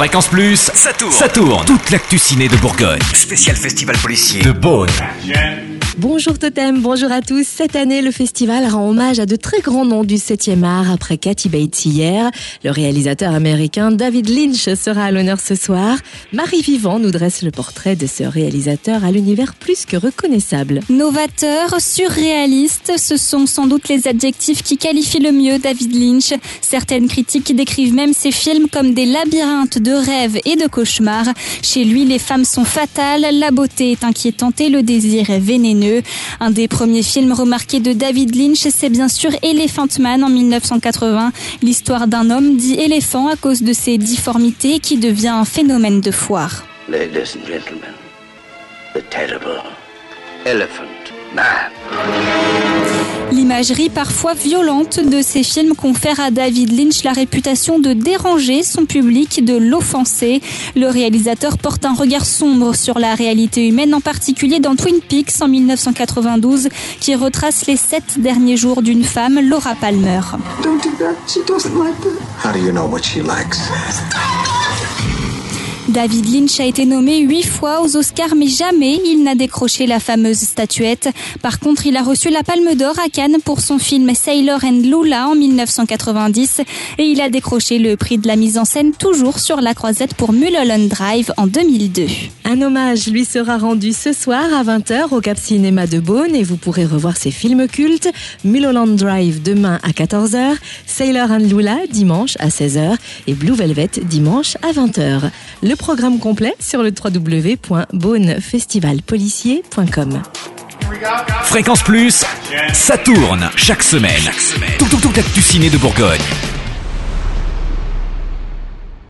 Fréquence Plus, ça tourne. Ça tourne. Toute l'actu ciné de Bourgogne. Spécial festival policier de Beaune. Bonjour Totem, bonjour à tous. Cette année, le festival rend hommage à de très grands noms du 7e art après Cathy Bates hier. Le réalisateur américain David Lynch sera à l'honneur ce soir. Marie Vivant nous dresse le portrait de ce réalisateur à l'univers plus que reconnaissable. Novateur, surréaliste, ce sont sans doute les adjectifs qui qualifient le mieux David Lynch. Certaines critiques décrivent même ses films comme des labyrinthes de rêves et de cauchemars. Chez lui, les femmes sont fatales, la beauté est inquiétante et le désir est vénéneux. Un des premiers films remarqués de David Lynch, c'est bien sûr Elephant Man en 1980, l'histoire d'un homme dit éléphant à cause de ses difformités qui devient un phénomène de foire. Ladies and gentlemen, the terrible Elephant Man. L'imagerie parfois violente de ces films confère à David Lynch la réputation de déranger son public, de l'offenser. Le réalisateur porte un regard sombre sur la réalité humaine, en particulier dans Twin Peaks en 1992, qui retrace les sept derniers jours d'une femme, Laura Palmer. Don't do that. She doesn't like that. How do you know what she likes? David Lynch a été nommé huit fois aux Oscars, mais jamais il n'a décroché la fameuse statuette. Par contre, il a reçu la Palme d'Or à Cannes pour son film Sailor and Lula en 1990 et il a décroché le prix de la mise en scène toujours sur la croisette pour Mulholland Drive en 2002. Un hommage lui sera rendu ce soir à 20h au Cap Cinéma de Beaune et vous pourrez revoir ses films cultes Mulholland Drive demain à 14h, Sailor and Lula dimanche à 16h et Blue Velvet dimanche à 20h. Le programme complet sur le www.beaunefestivalpolicier.com. Fréquence Plus, ça tourne chaque semaine. Tout, tout, tout actu ciné de Bourgogne.